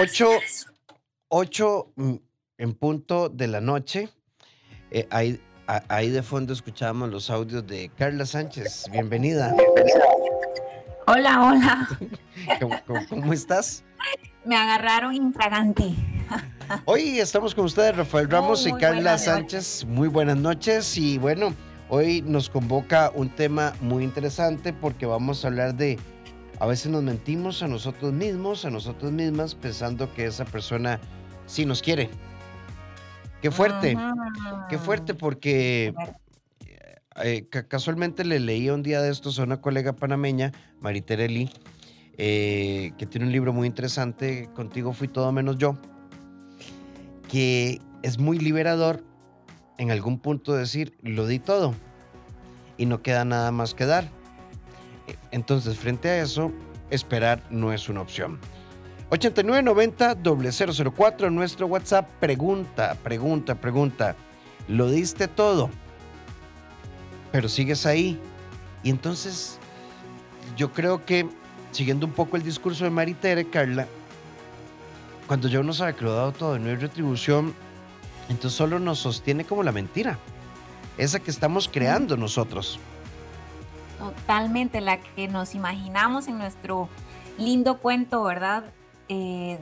8, 8 mm, en punto de la noche. Eh, ahí, a- ahí de fondo escuchábamos los audios de Carla Sánchez. Bienvenida. Hola, hola. ¿Cómo, cómo- cómo estás? Me agarraron infraganti. Hoy estamos con ustedes, Rafael Ramos y muy Carla Sánchez. Muy buenas noches. Y bueno, hoy nos convoca un tema muy interesante porque vamos a hablar de. A veces nos mentimos a nosotros mismos, a nosotros mismas, pensando que esa persona sí nos quiere. Qué fuerte. Qué fuerte porque eh, ca- casualmente le leí un día de estos a una colega panameña, Maritereli, eh, que tiene un libro muy interesante, Contigo fui todo menos yo, que es muy liberador en algún punto decir, lo di todo y no queda nada más que dar. Entonces, frente a eso, esperar no es una opción. 8990-004, nuestro WhatsApp, pregunta, pregunta, pregunta. Lo diste todo, pero sigues ahí. Y entonces, yo creo que, siguiendo un poco el discurso de Maritere, Carla, cuando ya uno sabe que lo ha dado todo no hay retribución, entonces solo nos sostiene como la mentira. Esa que estamos creando nosotros. Totalmente la que nos imaginamos en nuestro lindo cuento, ¿verdad? Eh,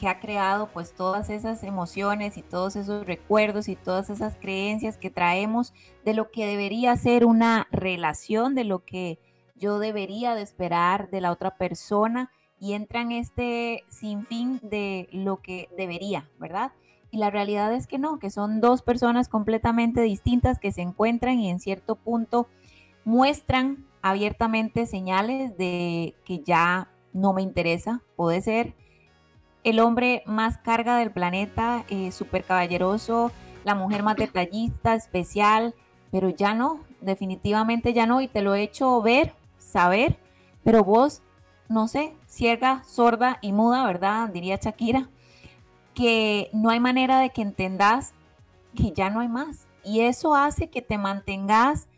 que ha creado pues todas esas emociones y todos esos recuerdos y todas esas creencias que traemos de lo que debería ser una relación, de lo que yo debería de esperar de la otra persona y entra en este sinfín de lo que debería, ¿verdad? Y la realidad es que no, que son dos personas completamente distintas que se encuentran y en cierto punto muestran abiertamente señales de que ya no me interesa. Puede ser el hombre más carga del planeta, eh, súper caballeroso, la mujer más detallista, especial, pero ya no, definitivamente ya no. Y te lo he hecho ver, saber, pero vos, no sé, ciega, sorda y muda, ¿verdad? Diría Shakira, que no hay manera de que entendas que ya no hay más. Y eso hace que te mantengas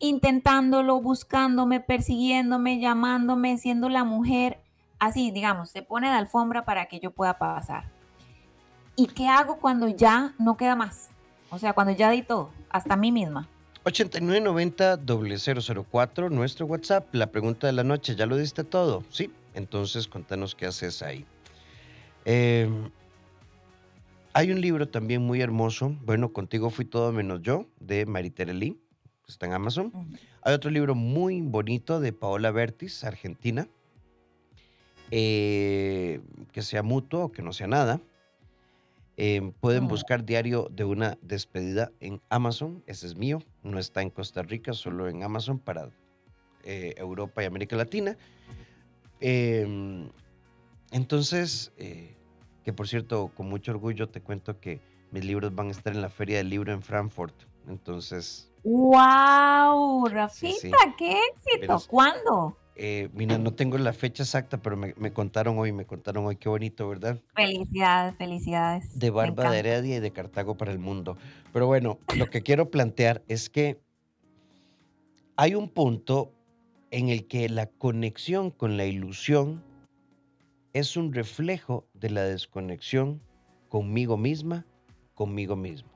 intentándolo, buscándome, persiguiéndome, llamándome, siendo la mujer así, digamos, se pone de alfombra para que yo pueda pasar. ¿Y qué hago cuando ya no queda más? O sea, cuando ya di todo, hasta mí misma. 8990-004, nuestro WhatsApp. La pregunta de la noche, ¿ya lo diste todo? Sí, entonces contanos qué haces ahí. Eh, hay un libro también muy hermoso, bueno, Contigo fui todo menos yo, de Maritere Está en Amazon. Hay otro libro muy bonito de Paola Bertis, argentina, eh, que sea mutuo o que no sea nada. Eh, pueden buscar Diario de una despedida en Amazon. Ese es mío. No está en Costa Rica, solo en Amazon para eh, Europa y América Latina. Eh, entonces, eh, que por cierto, con mucho orgullo te cuento que mis libros van a estar en la Feria del Libro en Frankfurt. Entonces, ¡Wow! Rafita, sí. qué éxito. ¿Cuándo? eh, mira, no tengo la fecha exacta, pero me, me contaron hoy, me contaron hoy, qué bonito, ¿verdad? Felicidades, felicidades. de Barba de. Heredia y de Cartago para el mundo. Pero bueno, lo que quiero plantear es que hay un punto en el que la conexión con la ilusión es un reflejo de la desconexión conmigo misma, conmigo mismo.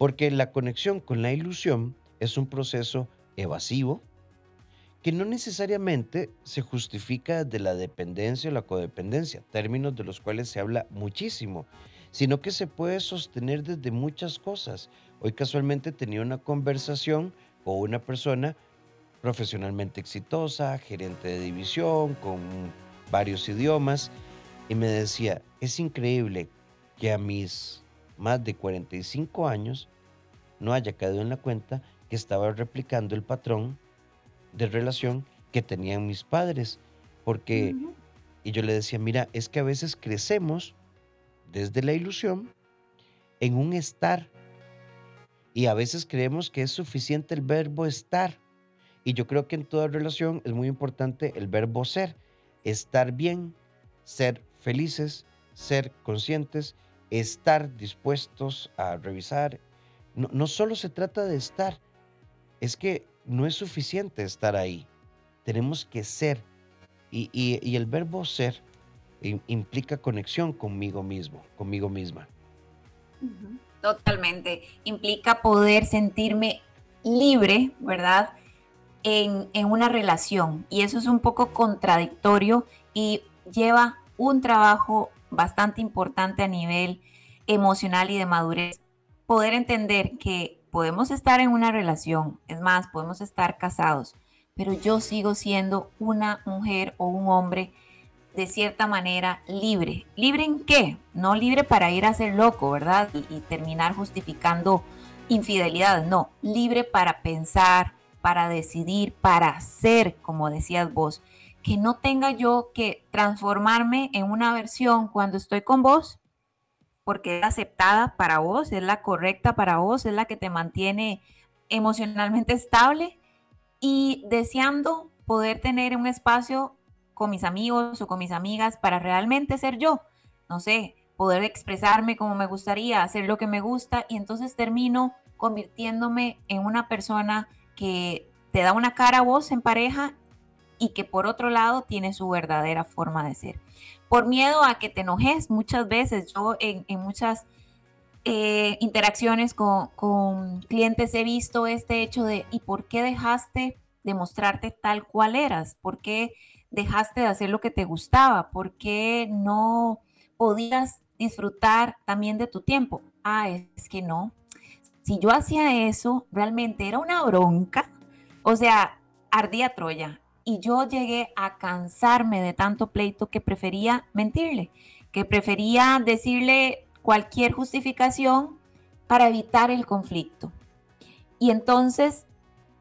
Porque la conexión con la ilusión es un proceso evasivo que no necesariamente se justifica de la dependencia o la codependencia, términos de los cuales se habla muchísimo, sino que se puede sostener desde muchas cosas. Hoy casualmente tenía una conversación con una persona profesionalmente exitosa, gerente de división, con varios idiomas, y me decía, es increíble que a mis más de 45 años no haya caído en la cuenta que estaba replicando el patrón de relación que tenían mis padres, porque, y yo le decía, mira, es que a veces crecemos desde la ilusión en un estar, y a veces creemos que es suficiente el verbo estar, y yo creo que en toda relación es muy importante el verbo ser, estar bien, ser felices, ser conscientes, estar dispuestos a revisar. No, no solo se trata de estar, es que no es suficiente estar ahí. Tenemos que ser. Y, y- el verbo ser implica conexión conmigo mismo, conmigo misma. Totalmente. Implica poder sentirme libre, ¿verdad? En, en, una relación. Y eso es un poco contradictorio y lleva un trabajo bastante importante a nivel emocional y de madurez. Poder entender que podemos estar en una relación, es más, podemos estar casados, pero yo sigo siendo una mujer o un hombre de cierta manera libre. ¿Libre en qué? No libre para ir a ser loco, ¿verdad? Y, terminar justificando infidelidades. No, libre para pensar, para decidir, para ser, como decías vos. Que no tenga yo que transformarme en una versión cuando estoy con vos, porque es aceptada para vos, es la correcta para vos, es la que te mantiene emocionalmente estable y deseando poder tener un espacio con mis amigos o con mis amigas para realmente ser yo. No sé, poder expresarme como me gustaría, hacer lo que me gusta y entonces termino convirtiéndome en una persona que te da una cara a vos en pareja y que por otro lado tiene su verdadera forma de ser. Por miedo a que te enojes muchas veces, yo en, muchas eh, interacciones con, con, clientes he visto este hecho de, ¿y por qué dejaste de mostrarte tal cual eras? ¿Por qué dejaste de hacer lo que te gustaba? ¿Por qué no podías disfrutar también de tu tiempo? Ah, es que no. Si yo hacía eso, realmente era una bronca. O sea, ardía Troya. Y yo llegué a cansarme de tanto pleito que prefería mentirle, que prefería decirle cualquier justificación para evitar el conflicto. Y entonces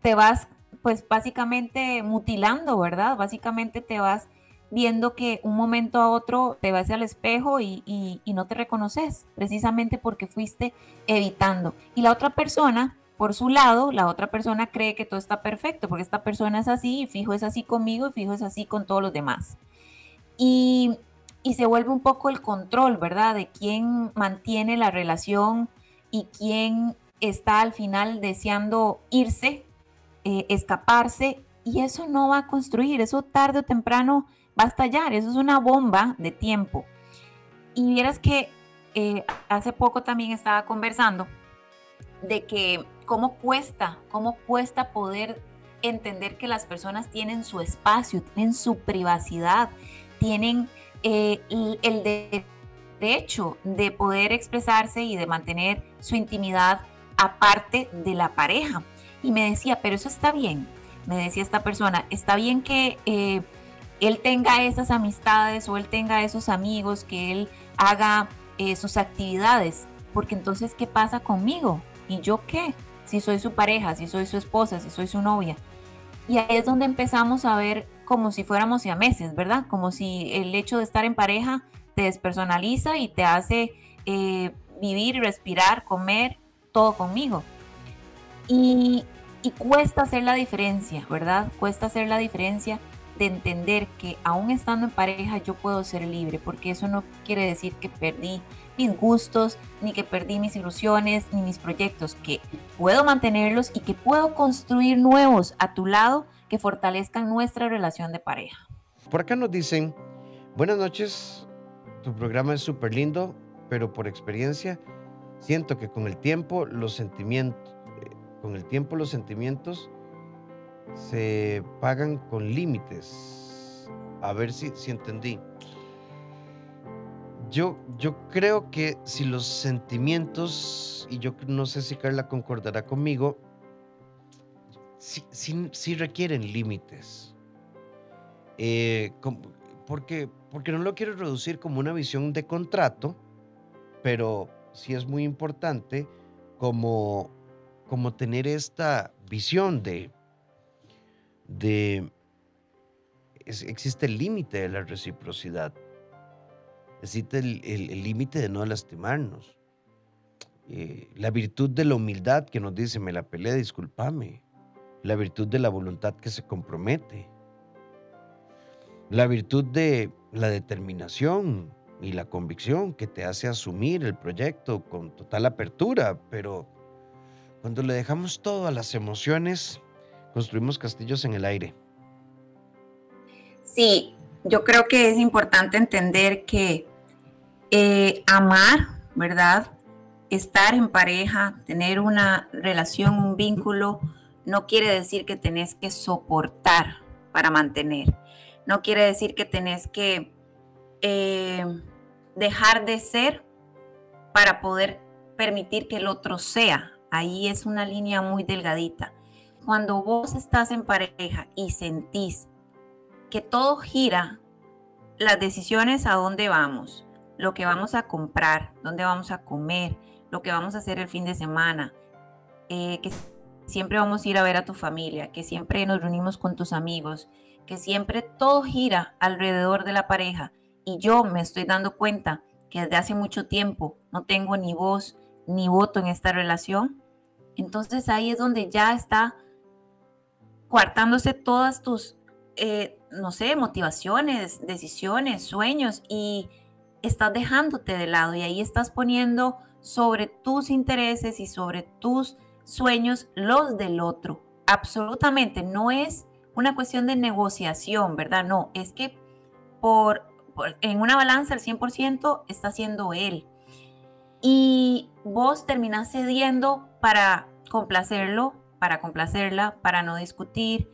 te vas pues básicamente mutilando, ¿verdad? Básicamente te vas viendo que un momento a otro te vas al espejo y, no te reconoces, precisamente porque fuiste evitando. Y la otra persona, por su lado, la otra persona cree que todo está perfecto, porque esta persona es así, y fijo es así conmigo, y fijo es así con todos los demás. Y, y se vuelve un poco el control, ¿verdad? De quién mantiene la relación y quién está al final deseando irse eh, escaparse y eso no va a construir, eso tarde o temprano va a estallar, eso es una bomba de tiempo. Y vieras que eh, hace poco también estaba conversando de que cómo cuesta, cómo cuesta poder entender que las personas tienen su espacio, tienen su privacidad, tienen eh, el derecho de poder expresarse y de mantener su intimidad aparte de la pareja. Y me decía, pero eso está bien. Me decía esta persona, está bien que eh, él tenga esas amistades o él tenga esos amigos, que él haga eh, sus actividades, porque entonces, ¿qué pasa conmigo? ¿Y yo qué? Si soy su pareja, si soy su esposa, si soy su novia. Y ahí es donde empezamos a ver como si fuéramos meses, ¿verdad? Como si el hecho de estar en pareja te despersonaliza y te hace eh, vivir, respirar, comer, todo conmigo. Y, cuesta hacer la diferencia, ¿verdad? Cuesta hacer la diferencia de entender que aún estando en pareja yo puedo ser libre, porque eso no quiere decir que perdí mis gustos, ni que perdí mis ilusiones, ni mis proyectos, que puedo mantenerlos y que puedo construir nuevos a tu lado que fortalezcan nuestra relación de pareja. Por acá nos dicen, buenas noches, tu programa es súper lindo, pero por experiencia siento que con el tiempo los sentimientos con el tiempo los sentimientos se pagan con límites. A ver si, si entendí. Yo, yo creo que si los sentimientos, y yo no sé si Carla concordará conmigo, sí, requieren límites. Eh, porque, porque no lo quiero reducir como una visión de contrato, pero sí es muy importante como como tener esta visión de, de existe el límite de la reciprocidad, existe el límite de no lastimarnos, eh, la virtud de la humildad que nos dice, me la peleé, discúlpame, la virtud de la voluntad que se compromete, la virtud de la determinación y la convicción que te hace asumir el proyecto con total apertura, pero cuando le dejamos todo a las emociones, construimos castillos en el aire. Sí, yo creo que es importante entender que eh, amar, ¿verdad? Estar en pareja, tener una relación, un vínculo, no quiere decir que tenés que soportar para mantener. No quiere decir que tenés que eh, dejar de ser para poder permitir que el otro sea. Ahí es una línea muy delgadita. Cuando vos estás en pareja y sentís que todo gira, las decisiones a dónde vamos, lo que vamos a comprar, dónde vamos a comer, lo que vamos a hacer el fin de semana, eh, que siempre vamos a ir a ver a tu familia, que siempre nos reunimos con tus amigos, que siempre todo gira alrededor de la pareja. Y yo me estoy dando cuenta que desde hace mucho tiempo no tengo ni voz ni voto en esta relación. Entonces ahí es donde ya está coartándose todas tus, eh, no sé, motivaciones, decisiones, sueños y estás dejándote de lado y ahí estás poniendo sobre tus intereses y sobre tus sueños los del otro. Absolutamente, no es una cuestión de negociación, ¿verdad? No, es que por, en una balanza el 100% está siendo él. Y vos terminás cediendo para complacerlo, para complacerla, para no discutir,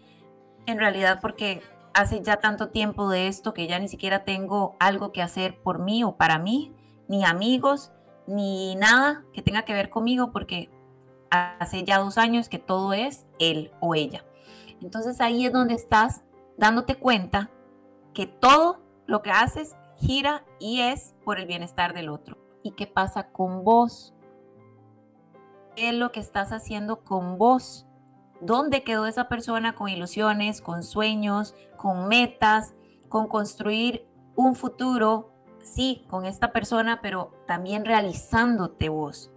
en realidad porque hace ya tanto tiempo de esto que ya ni siquiera tengo algo que hacer por mí o para mí, ni amigos, ni nada que tenga que ver conmigo, porque hace ya dos años que todo es él o ella. Entonces ahí es donde estás dándote cuenta que todo lo que haces gira y es por el bienestar del otro. ¿Y qué pasa con vos? ¿Qué es lo que estás haciendo con vos? ¿Dónde quedó esa persona con ilusiones, con sueños, con metas, con construir un futuro? Sí, con esta persona, pero también realizándote vos.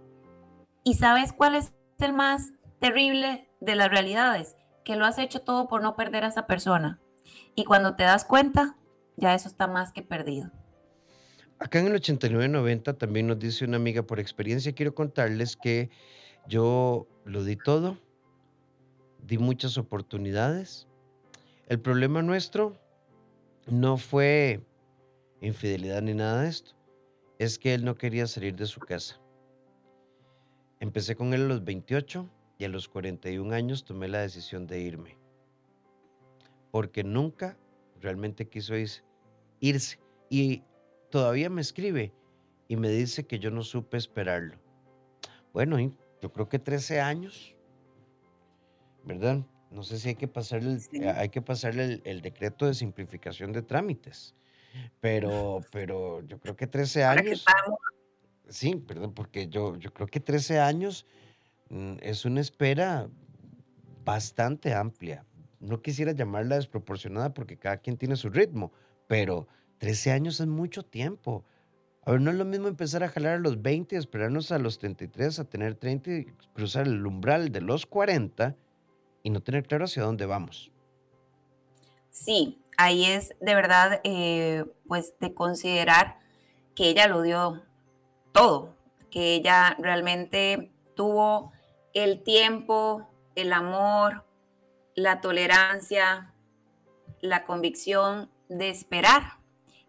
¿Y sabes cuál es el más terrible de las realidades, que lo has hecho todo por no perder a esa persona. Y cuando te das cuenta, ya eso está más que perdido. Acá en el 8990 también nos dice una amiga por experiencia, quiero contarles que yo lo di todo, di muchas oportunidades. El problema nuestro no fue infidelidad ni nada de esto, es que él no quería salir de su casa. Empecé con él a los 28 y a los 41 años tomé la decisión de irme. Porque nunca realmente quiso irse. Y todavía me escribe y me dice que yo no supe esperarlo. Bueno, yo creo que 13 años, ¿verdad? No sé si hay que pasarle, hay que pasarle el, decreto de simplificación de trámites, pero, pero yo creo que 13 años. Sí, perdón, porque yo, yo creo que 13 años mm, es una espera bastante amplia. No quisiera llamarla desproporcionada porque cada quien tiene su ritmo, pero 13 años es mucho tiempo. A ver, no es lo mismo empezar a jalar a los 20, esperarnos a los 33, a tener 30 y cruzar el umbral de los 40 no tener claro hacia dónde vamos. Sí, ahí es de verdad, eh, pues, de considerar que ella lo dio todo, que ella realmente tuvo el tiempo, el amor, la tolerancia, la convicción de esperar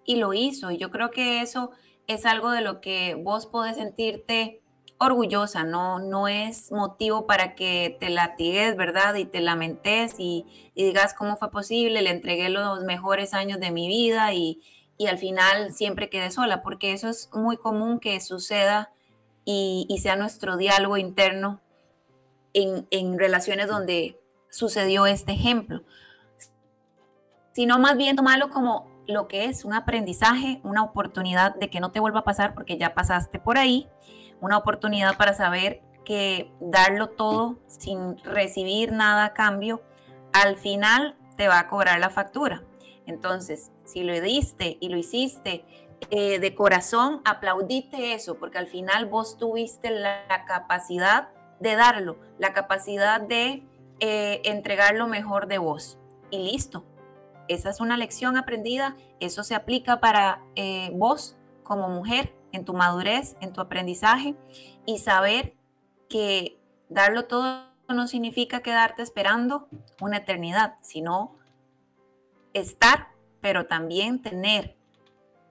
y lo hizo. Y yo creo que eso es algo de lo que vos podés sentirte orgullosa, no, no es motivo para que te latigues, ¿verdad? Y te lamentes y, digas cómo fue posible, le entregué los mejores años de mi vida y, y al final siempre quedé sola, porque eso es muy común que suceda y, sea nuestro diálogo interno en, relaciones donde sucedió este ejemplo, sino más bien tomarlo como lo que es un aprendizaje, una oportunidad de que no te vuelva a pasar porque ya pasaste por ahí, una oportunidad para saber que darlo todo sin recibir nada a cambio, al final te va a cobrar la factura. Entonces, si lo diste y lo hiciste eh, de corazón, aplaudite eso, porque al final vos tuviste la, capacidad de darlo, la capacidad de eh, entregar lo mejor de vos. Y listo. Esa es una lección aprendida. Eso se aplica para eh, vos como mujer, en tu madurez, en tu aprendizaje y saber que darlo todo no significa quedarte esperando una eternidad, sino estar pero también tener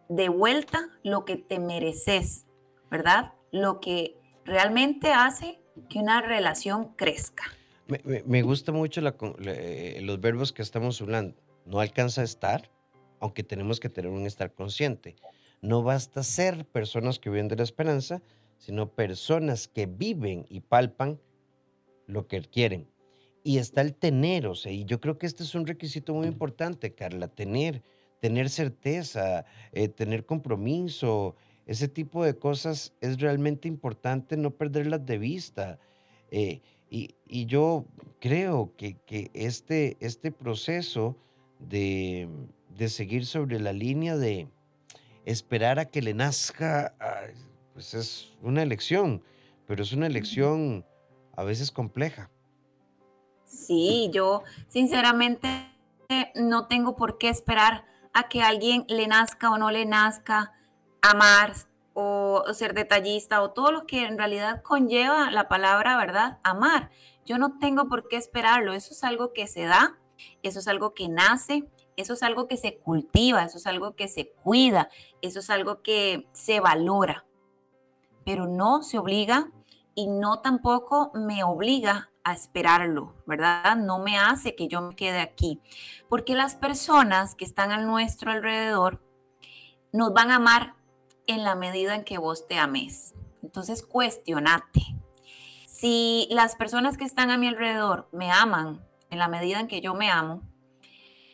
de vuelta lo que te mereces, ¿verdad? Lo que realmente hace que una relación crezca. Me, gusta mucho los verbos que estamos hablando. No alcanza a estar, aunque tenemos que tener un estar consciente. No basta ser personas que viven de la esperanza, sino personas que viven y palpan lo que quieren. Y está el tener, o sea, y yo creo que este es un requisito muy importante, Carla, tener, tener certeza, eh, tener compromiso, ese tipo de cosas es realmente importante no perderlas de vista. Eh, y, yo creo que, este, este proceso de, de seguir sobre la línea de esperar a que le nazca, pues es una elección, pero es una elección a veces compleja. Sí, yo sinceramente no tengo por qué esperar a que alguien le nazca o no le nazca amar o, ser detallista o todo lo que en realidad conlleva la palabra, ¿verdad? Amar. Yo no tengo por qué esperarlo, eso es algo que se da, eso es algo que nace, eso es algo que se cultiva, eso es algo que se cuida, eso es algo que se valora pero no se obliga y no tampoco me obliga a esperarlo, ¿verdad? No me hace que yo me quede aquí, porque las personas que están a nuestro alrededor nos van a amar en la medida en que vos te ames. Entonces, cuestionate. Si las personas que están a mi alrededor me aman en la medida en que yo me amo,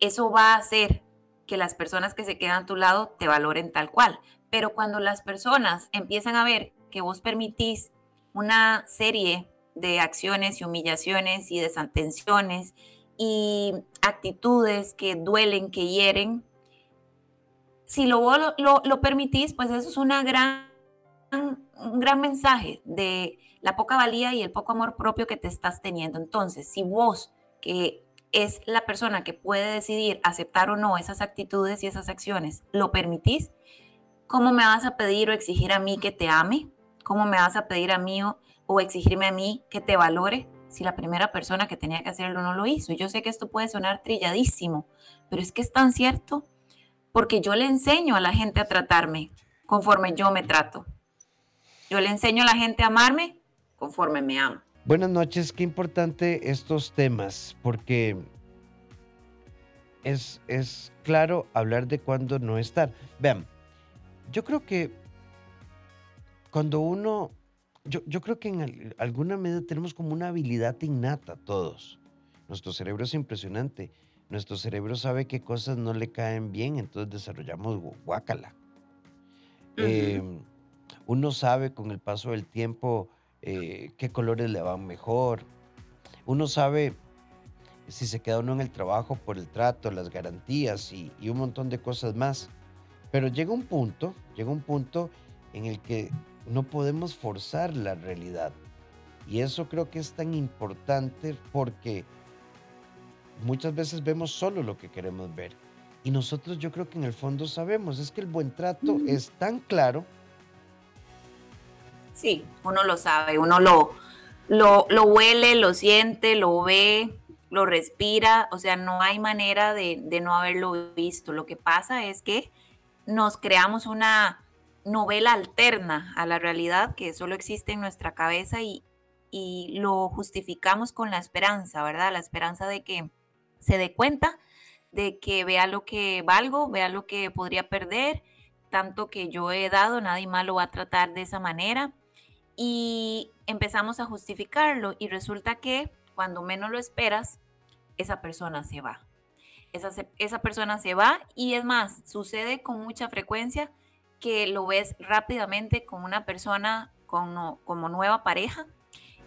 eso va a hacer que las personas que se quedan a tu lado te valoren tal cual. Pero cuando las personas empiezan a ver que vos permitís una serie de acciones y humillaciones y desatenciones y actitudes que duelen, que hieren, si lo, lo, lo permitís, pues eso es una gran, un gran mensaje de la poca valía y el poco amor propio que te estás teniendo. Entonces, si vos, que es la persona que puede decidir aceptar o no esas actitudes y esas acciones, lo permitís, ¿cómo me vas a pedir o exigir a mí que te ame? ¿Cómo me vas a pedir a mí o, exigirme a mí que te valore si la primera persona que tenía que hacerlo no lo hizo? Yo sé que esto puede sonar trilladísimo, pero es que es tan cierto porque yo le enseño a la gente a tratarme conforme yo me trato. Yo le enseño a la gente a amarme conforme me amo. Buenas noches, qué importante estos temas, porque es, es claro hablar de cuándo no estar. Vean, yo creo que cuando uno, yo, yo creo que en alguna medida tenemos como una habilidad innata todos. Nuestro cerebro es impresionante. Nuestro cerebro sabe qué cosas no le caen bien, entonces desarrollamos guácala. Em, uno sabe con el paso del tiempo eh, qué colores le van mejor. Uno sabe si se queda uno en el trabajo por el trato, las garantías y, y, un montón de cosas más. Pero llega un punto, llega un punto en el que no podemos forzar la realidad. Y eso creo que es tan importante porque muchas veces vemos solo lo que queremos ver. Y nosotros yo creo que en el fondo sabemos, es que el buen trato es tan claro. Sí, uno lo sabe, uno lo, lo, lo huele, lo siente, lo ve, lo respira, o sea, no hay manera de, de no haberlo visto. Lo que pasa es que nos creamos una, novela alterna a la realidad que solo existe en nuestra cabeza y, y lo justificamos con la esperanza, ¿verdad? La esperanza de que se dé cuenta, de que vea lo que valgo, vea lo que podría perder, tanto que yo he dado, nadie más lo va a tratar de esa manera. Y empezamos a justificarlo y resulta que cuando menos lo esperas, esa persona se va. Esa, esa persona se va y es más, sucede con mucha frecuencia que lo ves rápidamente con una persona como, como nueva pareja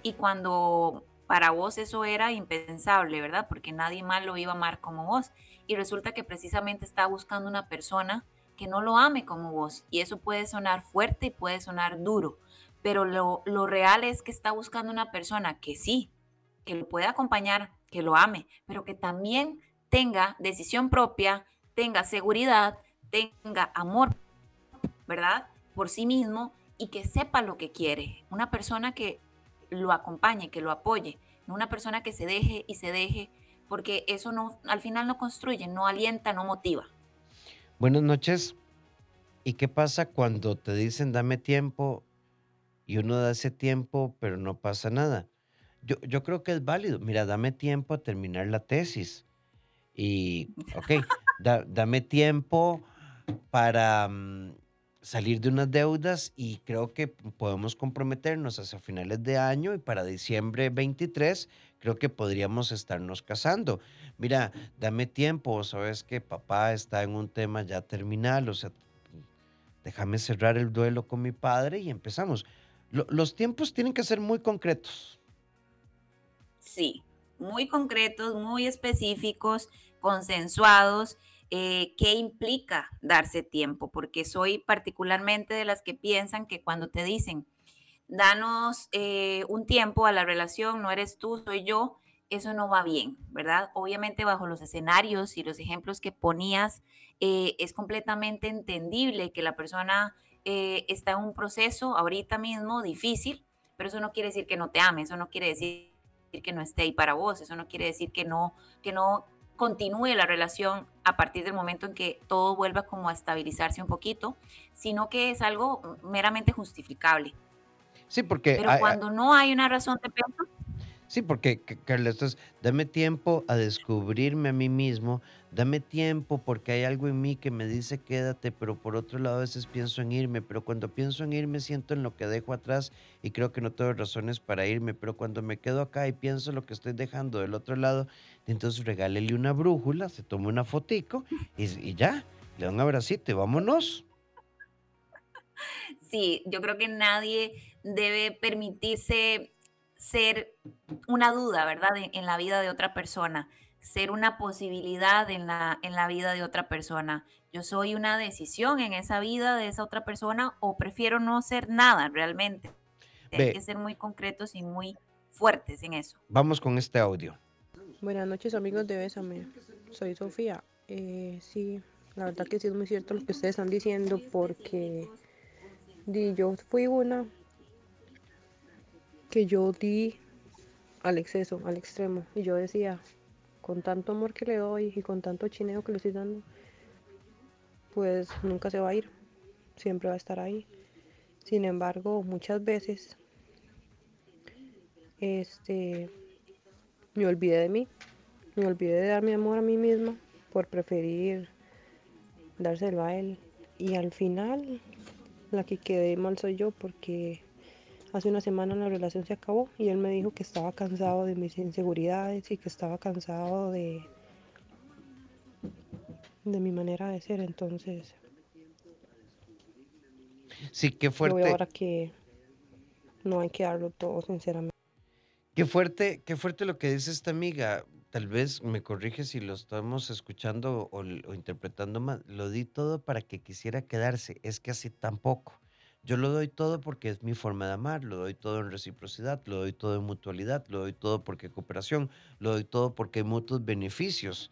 y cuando para vos eso era impensable, ¿verdad? Porque nadie más lo iba a amar como vos. Y resulta que precisamente está buscando una persona que no lo ame como vos. Y eso puede sonar fuerte y puede sonar duro. Pero lo, lo real es que está buscando una persona que sí, que lo pueda acompañar, que lo ame, pero que también tenga decisión propia, tenga seguridad, tenga amor ¿verdad? Por sí mismo y que sepa lo que quiere. Una persona que lo acompañe, que lo apoye, no una persona que se deje y se deje, porque eso no, al final no construye, no alienta, no motiva. Buenas noches. ¿Y qué pasa cuando te dicen dame tiempo y uno da ese tiempo, pero no pasa nada? Yo, yo creo que es válido. Mira, dame tiempo a terminar la tesis. Y, ok, dame tiempo para mm, salir de unas deudas y creo que podemos comprometernos hacia finales de año y para diciembre 23 creo que podríamos estarnos casando. Mira, dame tiempo, sabes que papá está en un tema ya terminal, o sea, déjame cerrar el duelo con mi padre y empezamos. Los tiempos tienen que ser muy concretos. Sí, muy concretos, muy específicos, consensuados eh, qué implica darse tiempo, porque soy particularmente de las que piensan que cuando te dicen, danos eh, un tiempo a la relación, no eres tú, soy yo, eso no va bien, ¿verdad? Obviamente bajo los escenarios y los ejemplos que ponías, eh, es completamente entendible que la persona está en un proceso ahorita mismo difícil, pero eso no quiere decir que no te ame, eso no quiere decir que no esté ahí para vos, eso no quiere decir que no, que no continúe la relación a partir del momento en que todo vuelva como a estabilizarse un poquito, sino que es algo meramente justificable. Sí, porque... Pero cuando no hay una razón de peso, Sí, porque, Carla, dame tiempo a descubrirme a mí mismo, dame tiempo porque hay algo en mí que me dice quédate, pero por otro lado a veces pienso en irme, pero cuando pienso en irme siento en lo que dejo atrás y creo que no tengo razones para irme, pero cuando me quedo acá y pienso en lo que estoy dejando del otro lado, entonces regálele una brújula, se toma una fotico y, y ya, le da un abracito y vámonos. Sí, yo creo que nadie debe permitirse ser una duda, ¿verdad? En, la vida de otra persona, ser una posibilidad en la, en la vida de otra persona. Yo soy una decisión en esa vida de esa otra persona o prefiero no ser nada realmente. Hay que ser muy concretos y muy fuertes en eso. Vamos con este audio. Buenas noches amigos de Bésame, soy Sofía. Eh, sí, la verdad que sí es muy cierto lo que ustedes están diciendo porque yo fui una que yo di al exceso, al extremo. Y yo decía, con tanto amor que le doy y con tanto chineo que le estoy dando, pues nunca se va a ir, siempre va a estar ahí. Sin embargo, muchas veces este me olvidé de mí, me olvidé de dar mi amor a mí misma por preferir dárselo a él. Y al final la que quedé mal soy yo porque Hace una semana la relación se acabó y él me dijo que estaba cansado de mis inseguridades y que estaba cansado de, de mi manera de ser. Entonces, sí, qué fuerte. ahora que no hay que darlo todo, sinceramente. Qué fuerte, qué fuerte lo que dice esta amiga. Tal vez me corrige si lo estamos escuchando o, o interpretando mal. Lo di todo para que quisiera quedarse. Es que así tampoco. Yo lo doy todo porque es mi forma de amar, lo doy todo en reciprocidad, lo doy todo en mutualidad, lo doy todo porque cooperación, lo doy todo porque hay mutuos beneficios.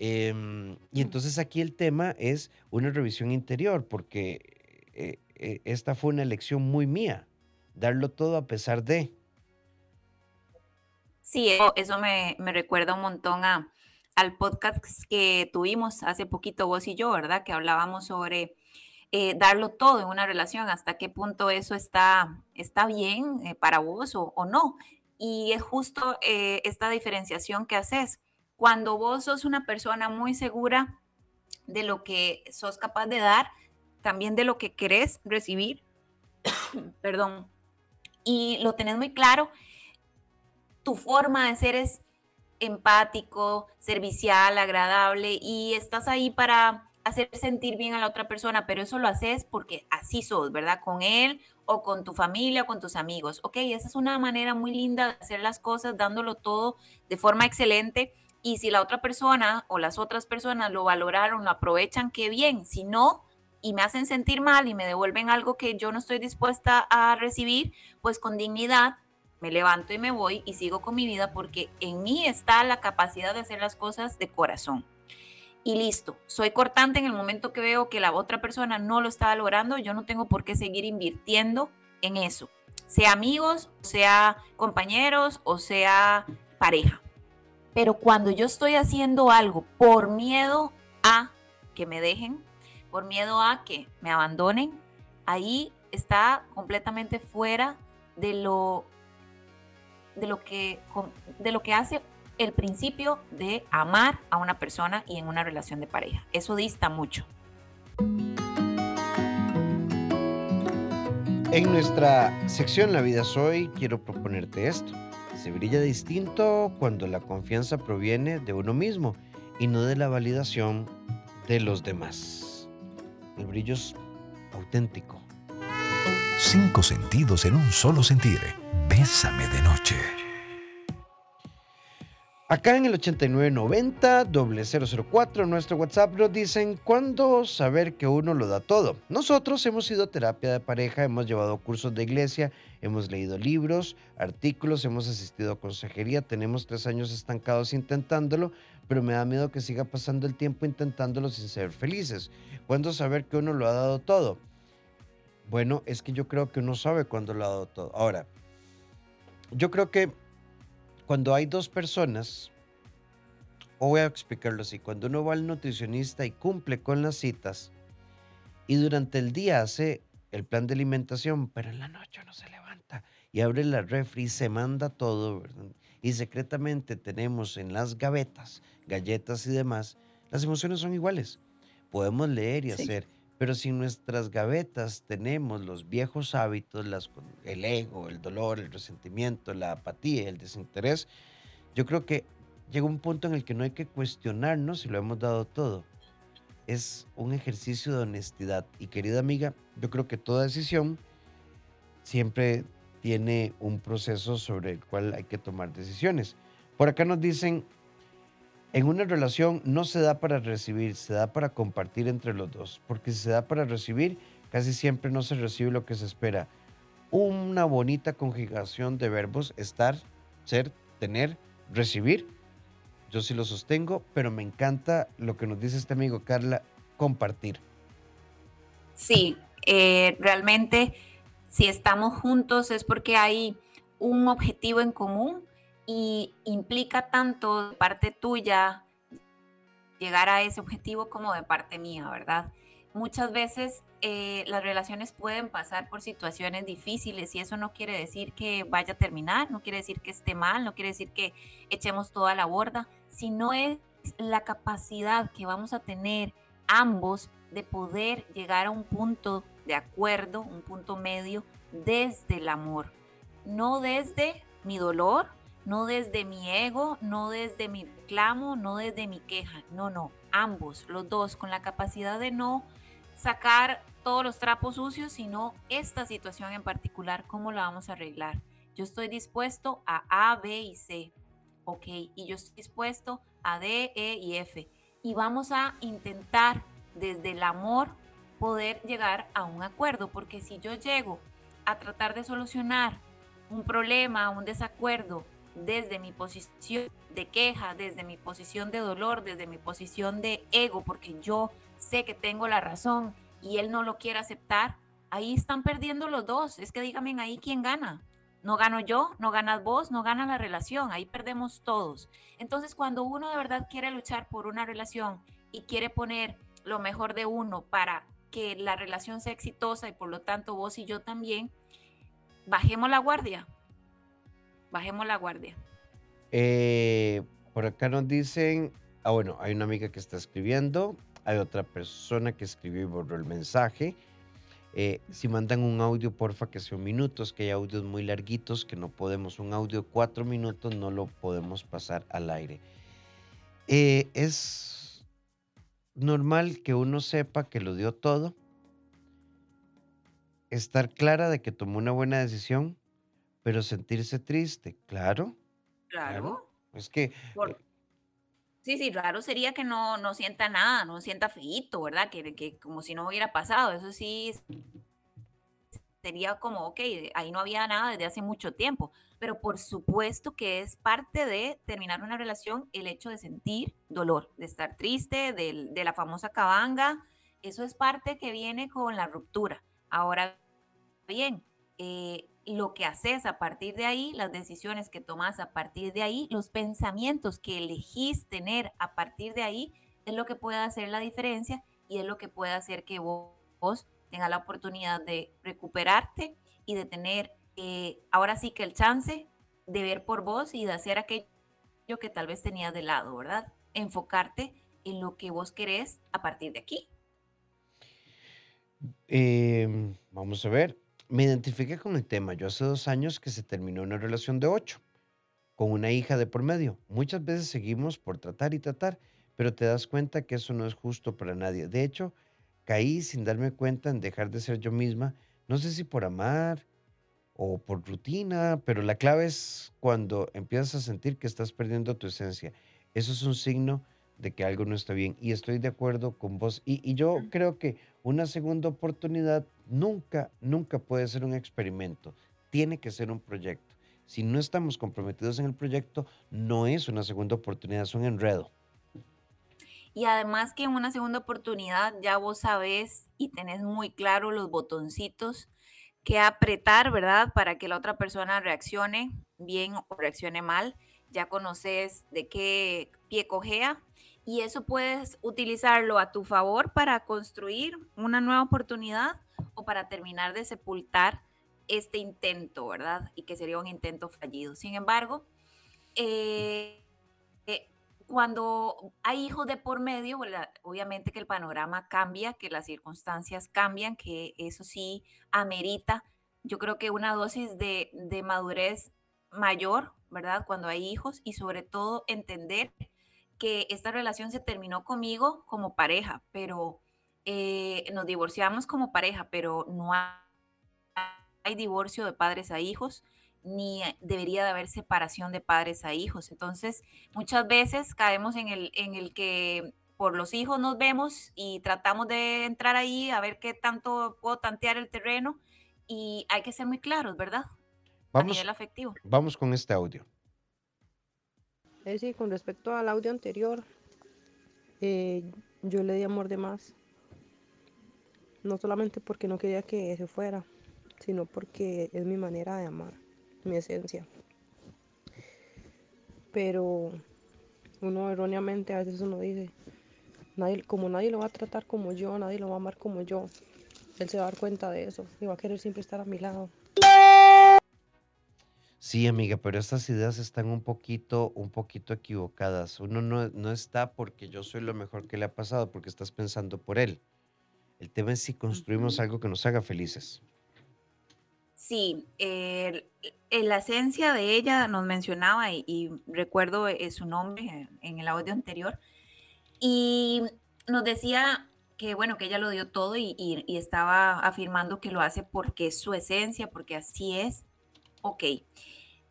Em, y entonces aquí el tema es una revisión interior, porque eh, eh, esta fue una elección muy mía, darlo todo a pesar de. Sí, eso, me, recuerda un montón a, al podcast que tuvimos hace poquito vos y yo, ¿verdad? Que hablábamos sobre eh, darlo todo en una relación, hasta qué punto eso está, está bien eh, para vos o, no. Y es justo eh, esta diferenciación que haces. Cuando vos sos una persona muy segura de lo que sos capaz de dar, también de lo que querés recibir, perdón, y lo tenés muy claro, tu forma de ser es empático, servicial, agradable y estás ahí para hacer sentir bien a la otra persona, pero eso lo haces porque así sos, ¿verdad? Con él o con tu familia o con tus amigos. Ok, esa es una manera muy linda de hacer las cosas, dándolo todo de forma excelente. Y si la otra persona o las otras personas lo valoraron, lo aprovechan, qué bien. Si no, y me hacen sentir mal y me devuelven algo que yo no estoy dispuesta a recibir, pues con dignidad me levanto y me voy y sigo con mi vida porque en mí está la capacidad de hacer las cosas de corazón y listo. Soy cortante en el momento que veo que la otra persona no lo está logrando, yo no tengo por qué seguir invirtiendo en eso, sea amigos, sea compañeros o sea pareja. Pero cuando yo estoy haciendo algo por miedo a que me dejen, por miedo a que me abandonen, ahí está completamente fuera de lo, de lo, que, de lo que hace el principio de amar a una persona y en una relación de pareja. Eso dista mucho. En nuestra sección La vida soy, quiero proponerte esto. Se brilla distinto cuando la confianza proviene de uno mismo y no de la validación de los demás. El brillo es auténtico. Cinco sentidos en un solo sentir. Bésame de noche. Acá en el 8990-004, nuestro WhatsApp nos dicen cuándo saber que uno lo da todo. Nosotros hemos ido a terapia de pareja, hemos llevado cursos de iglesia, hemos leído libros, artículos, hemos asistido a consejería, tenemos tres años estancados intentándolo, pero me da miedo que siga pasando el tiempo intentándolo sin ser felices. ¿Cuándo saber que uno lo ha dado todo? Bueno, es que yo creo que uno sabe cuándo lo ha dado todo. Ahora, yo creo que cuando hay dos personas, o voy a explicarlo así, cuando uno va al nutricionista y cumple con las citas y durante el día hace el plan de alimentación, pero en la noche no se levanta y abre la refri y se manda todo, y secretamente tenemos en las gavetas galletas y demás, las emociones son iguales. Podemos leer y hacer, pero si en nuestras gavetas tenemos los viejos hábitos, las, el ego, el dolor, el resentimiento, la apatía, el desinterés, yo creo que llega un punto en el que no hay que cuestionarnos si lo hemos dado todo. Es un ejercicio de honestidad. Y querida amiga, yo creo que toda decisión siempre tiene un proceso sobre el cual hay que tomar decisiones. Por acá nos dicen, en una relación no se da para recibir, se da para compartir entre los dos, porque si se da para recibir, casi siempre no se recibe lo que se espera. Una bonita conjugación de verbos, estar, ser, tener, recibir. Yo sí lo sostengo, pero me encanta lo que nos dice este amigo Carla, compartir. Sí, eh, realmente si estamos juntos es porque hay un objetivo en común y implica tanto de parte tuya llegar a ese objetivo como de parte mía, ¿verdad? Muchas veces eh, las relaciones pueden pasar por situaciones difíciles y eso no quiere decir que vaya a terminar, no quiere decir que esté mal, no quiere decir que echemos toda la borda, sino es la capacidad que vamos a tener ambos de poder llegar a un punto de acuerdo, un punto medio desde el amor, no desde mi dolor, no desde mi ego, no desde mi reclamo, no desde mi queja, no, no, ambos, los dos, con la capacidad de no sacar todos los trapos sucios, sino esta situación en particular, cómo la vamos a arreglar. Yo estoy dispuesto a A, B y C, ok, y yo estoy dispuesto a D, E y F. Y vamos a intentar desde el amor poder llegar a un acuerdo, porque si yo llego a tratar de solucionar un problema, un desacuerdo desde mi posición de queja, desde mi posición de dolor, desde mi posición de ego, porque yo sé que tengo la razón y él no lo quiere aceptar, ahí están perdiendo los dos. Es que díganme ahí quién gana. No gano yo, no ganas vos, no gana la relación, ahí perdemos todos. Entonces, cuando uno de verdad quiere luchar por una relación y quiere poner lo mejor de uno para que la relación sea exitosa y por lo tanto vos y yo también, bajemos la guardia, bajemos la guardia. Eh, por acá nos dicen, ah bueno, hay una amiga que está escribiendo, hay otra persona que escribió y borró el mensaje. Eh, si mandan un audio, porfa, que sea minutos, que hay audios muy larguitos, que no podemos, un audio cuatro minutos no lo podemos pasar al aire. Eh, es normal que uno sepa que lo dio todo, estar clara de que tomó una buena decisión, pero sentirse triste, claro. Claro. Es que... Eh, sí, sí, raro sería que no, no sienta nada, no sienta feito, ¿verdad? Que, que como si no hubiera pasado. Eso sí sería como, ok, ahí no había nada desde hace mucho tiempo. Pero por supuesto que es parte de terminar una relación el hecho de sentir dolor, de estar triste, de, de la famosa cabanga. Eso es parte que viene con la ruptura. Ahora bien, eh, lo que haces a partir de ahí, las decisiones que tomas a partir de ahí, los pensamientos que elegís tener a partir de ahí, es lo que puede hacer la diferencia y es lo que puede hacer que vos, tengas la oportunidad de recuperarte y de tener eh, ahora sí que el chance de ver por vos y de hacer aquello que tal vez tenías de lado, ¿verdad? Enfocarte en lo que vos querés a partir de aquí. Em, vamos a ver, me identifiqué con el tema. Yo hace dos años que se terminó una relación de ocho, con una hija de por medio. Muchas veces seguimos por tratar y tratar, pero te das cuenta que eso no es justo para nadie. De hecho, caí sin darme cuenta en dejar de ser yo misma, no sé si por amar o por rutina, pero la clave es cuando empiezas a sentir que estás perdiendo tu esencia. Eso es un signo de que algo no está bien. Y estoy de acuerdo con vos. Y, yo creo que una segunda oportunidad nunca, nunca puede ser un experimento. Tiene que ser un proyecto. Si no estamos comprometidos en el proyecto, no es una segunda oportunidad, es un enredo. Y además que en una segunda oportunidad ya vos sabés y tenés muy claro los botoncitos que apretar, ¿verdad? Para que la otra persona reaccione bien o reaccione mal. Ya conoces de qué pie cojea y eso puedes utilizarlo a tu favor para construir una nueva oportunidad o para terminar de sepultar este intento, ¿verdad? Y que sería un intento fallido. Sin embargo, eh, eh, cuando hay hijos de por medio, obviamente que el panorama cambia, que las circunstancias cambian, que eso sí amerita, yo creo que una dosis de, de madurez mayor, ¿verdad? Cuando hay hijos y sobre todo entender que esta relación se terminó conmigo como pareja, pero eh, nos divorciamos como pareja, pero no hay, divorcio de padres a hijos, ni debería de haber separación de padres a hijos. Entonces, muchas veces caemos en el, en el que por los hijos nos vemos y tratamos de entrar ahí a ver qué tanto puedo tantear el terreno y hay que ser muy claros, ¿verdad? Vamos, a nivel afectivo. Vamos con este audio. Es decir, con respecto al audio anterior, eh, yo le di amor de más. No solamente porque no quería que se fuera, sino porque es mi manera de amar, mi esencia. Pero uno erróneamente a veces uno dice, nadie, como nadie lo va a tratar como yo, nadie lo va a amar como yo, él se va a dar cuenta de eso y va a querer siempre estar a mi lado. Sí, amiga, pero estas ideas están un poquito, un poquito equivocadas. Uno no, no está porque yo soy lo mejor que le ha pasado, porque estás pensando por él. El tema es si construimos algo que nos haga felices. Sí, la esencia de ella nos mencionaba y, recuerdo eh, su nombre en el audio anterior y nos decía que bueno, que ella lo dio todo y, y estaba afirmando que lo hace porque es su esencia, porque así es ok,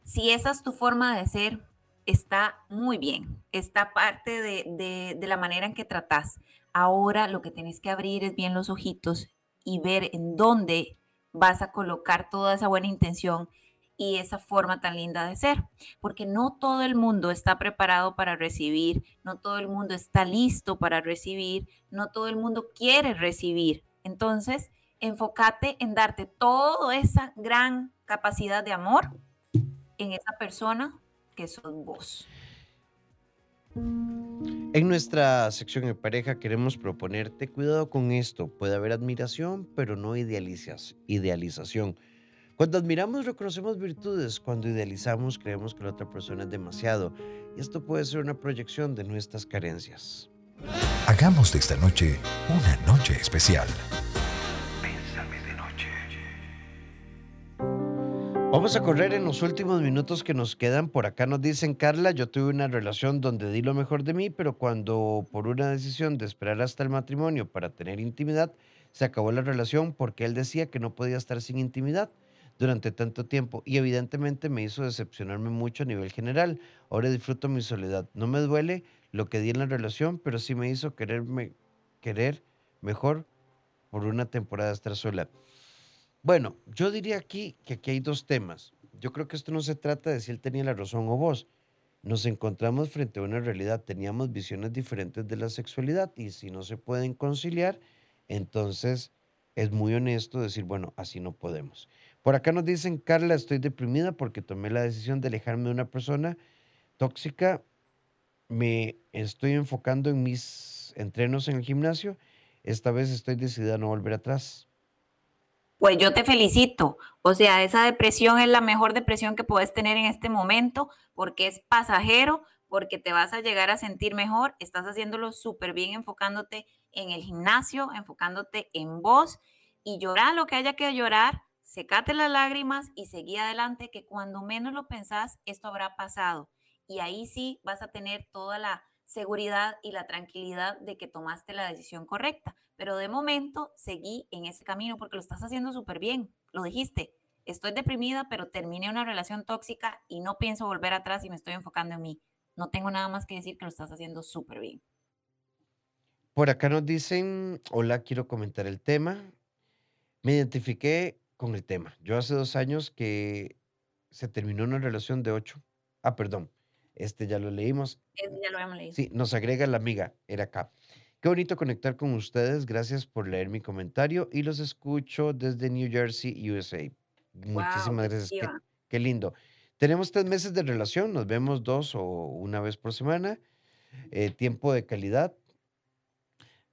si esa es tu forma de ser, está muy bien, está parte de, la manera en que tratas. Ahora lo que tienes que abrir es bien los ojitos y ver en dónde vas a colocar toda esa buena intención y esa forma tan linda de ser, porque no todo el mundo está preparado para recibir, no todo el mundo está listo para recibir, no todo el mundo quiere recibir. Entonces, enfócate en darte toda esa gran capacidad de amor en esa persona que sos vos. En nuestra sección de pareja queremos proponerte cuidado con esto. Puede haber admiración, pero no idealizas, idealización. Cuando admiramos reconocemos virtudes, cuando idealizamos creemos que la otra persona es demasiado. Y esto puede ser una proyección de nuestras carencias. Hagamos de esta noche una noche especial. Vamos a correr en los últimos minutos que nos quedan. Por acá nos dicen, Carla, yo tuve una relación donde di lo mejor de mí, pero cuando por una decisión de esperar hasta el matrimonio para tener intimidad, se acabó la relación porque él decía que no podía estar sin intimidad durante tanto tiempo y evidentemente me hizo decepcionarme mucho a nivel general. Ahora disfruto mi soledad. No me duele lo que di en la relación, pero sí me hizo quererme, querer mejor por una temporada estar sola. Bueno, yo diría aquí que aquí hay dos temas. Yo creo que esto no se trata de si él tenía la razón o vos. Nos encontramos frente a una realidad, teníamos visiones diferentes de la sexualidad y si no se pueden conciliar, entonces es muy honesto decir, bueno, así no podemos. Por acá nos dicen, Carla, estoy deprimida porque tomé la decisión de alejarme de una persona tóxica. Me estoy enfocando en mis entrenos en el gimnasio, esta vez estoy decidida a no volver atrás. Pues yo te felicito. O sea, esa depresión es la mejor depresión que puedes tener en este momento porque es pasajero, porque te vas a llegar a sentir mejor. Estás haciéndolo súper bien enfocándote en el gimnasio, enfocándote en vos y llorar lo que haya que llorar, secate las lágrimas y seguí adelante que cuando menos lo pensás, esto habrá pasado. Y ahí sí vas a tener toda la seguridad y la tranquilidad de que tomaste la decisión correcta. Pero de momento seguí en ese camino porque lo estás haciendo súper bien. Lo dijiste, estoy deprimida, pero terminé una relación tóxica y no pienso volver atrás y me estoy enfocando en mí. No tengo nada más que decir que lo estás haciendo súper bien. Por acá nos dicen, hola, quiero comentar el tema. Me identifiqué con el tema. Yo hace dos años que se terminó una relación de ocho. Ah, perdón. Este ya lo leímos. Ese ya lo hemos leído. Sí, nos agrega la amiga, era acá. Qué bonito conectar con ustedes. Gracias por leer mi comentario y los escucho desde New Jersey, USA. Muchísimas qué gracias. Qué lindo. Tenemos tres meses de relación, nos vemos dos o una vez por semana. Eh, tiempo de calidad,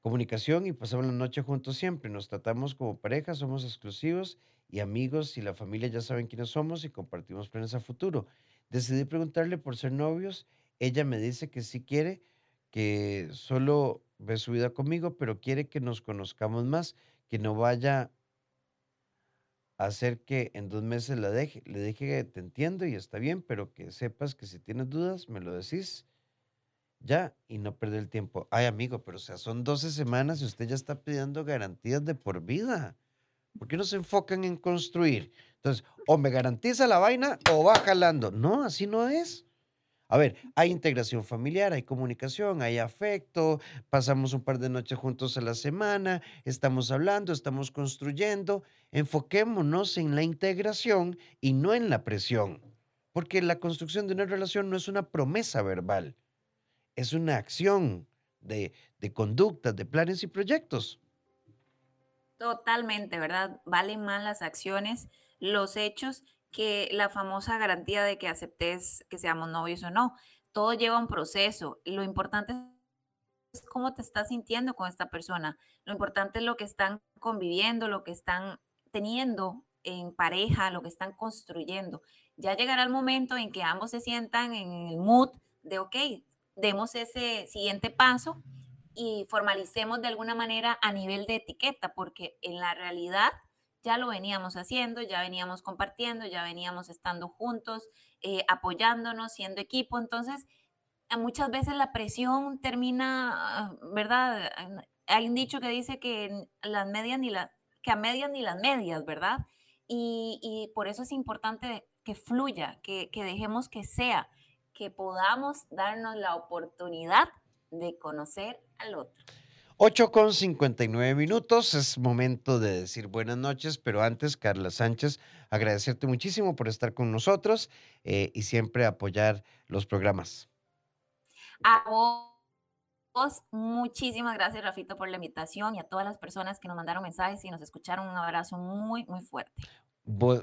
comunicación y pasamos la noche juntos siempre. Nos tratamos como pareja, somos exclusivos y amigos y la familia ya saben quiénes somos y compartimos planes a futuro. Decidí preguntarle por ser novios. Ella me dice que sí quiere, que solo ve su vida conmigo, pero quiere que nos conozcamos más, que no vaya a hacer que en dos meses la deje. Le dije que te entiendo y está bien, pero que sepas que si tienes dudas, me lo decís ya y no perder el tiempo. Ay, amigo, pero o sea, son 12 semanas y usted ya está pidiendo garantías de por vida. ¿Por qué no se enfocan en construir? Entonces, o me garantiza la vaina o va jalando. No, así no es. A ver, hay integración familiar, hay comunicación, hay afecto, pasamos un par de noches juntos a la semana, estamos hablando, estamos construyendo. Enfoquémonos en la integración y no en la presión, porque la construcción de una relación no es una promesa verbal, es una acción de, de conductas, de planes y proyectos. Totalmente, ¿verdad? Valen más las acciones, los hechos, que la famosa garantía de que aceptes que seamos novios o no. Todo lleva un proceso. Lo importante es cómo te estás sintiendo con esta persona. Lo importante es lo que están conviviendo, lo que están teniendo en pareja, lo que están construyendo. Ya llegará el momento en que ambos se sientan en el mood de, ok, demos ese siguiente paso y formalicemos de alguna manera a nivel de etiqueta, porque en la realidad ya lo veníamos haciendo, ya veníamos compartiendo, ya veníamos estando juntos, eh, apoyándonos, siendo equipo. Entonces, a muchas veces la presión termina, ¿verdad? Hay un dicho que dice que las medias ni las, que a medias ni las medias, ¿verdad? Y, por eso es importante que fluya, que dejemos que sea, que podamos darnos la oportunidad de conocer al otro. 8 con 59 minutos, es momento de decir buenas noches, pero antes, Carla Sánchez, agradecerte muchísimo por estar con nosotros eh, y siempre apoyar los programas. A vos, muchísimas gracias, Rafito, por la invitación y a todas las personas que nos mandaron mensajes y nos escucharon. Un abrazo muy, muy fuerte.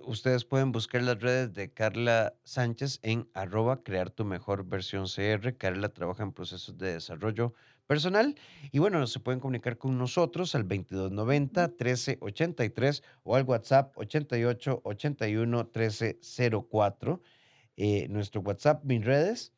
Ustedes pueden buscar las redes de Carla Sánchez en arroba crear tu mejor versión CR. Carla trabaja en procesos de desarrollo personal y bueno, se pueden comunicar con nosotros al 2290 1383 o al WhatsApp 88 81 1304. Eh, nuestro WhatsApp, mis redes,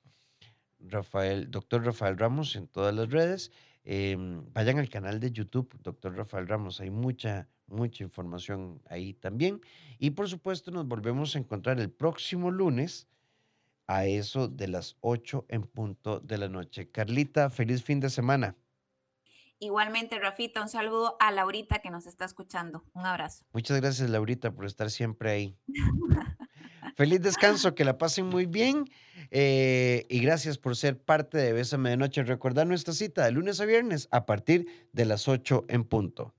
Rafael, doctor Rafael Ramos en todas las redes. Em, vayan al canal de YouTube, doctor Rafael Ramos, hay mucha, mucha información ahí también. Y por supuesto nos volvemos a encontrar el próximo lunes a eso de las 8 en punto de la noche. Carlita, feliz fin de semana. Igualmente, Rafita, un saludo a Laurita que nos está escuchando. Un abrazo. Muchas gracias, Laurita, por estar siempre ahí. Feliz descanso, que la pasen muy bien eh, y gracias por ser parte de Bésame de Noche. Recordar nuestra cita de lunes a viernes a partir de las 8 en punto.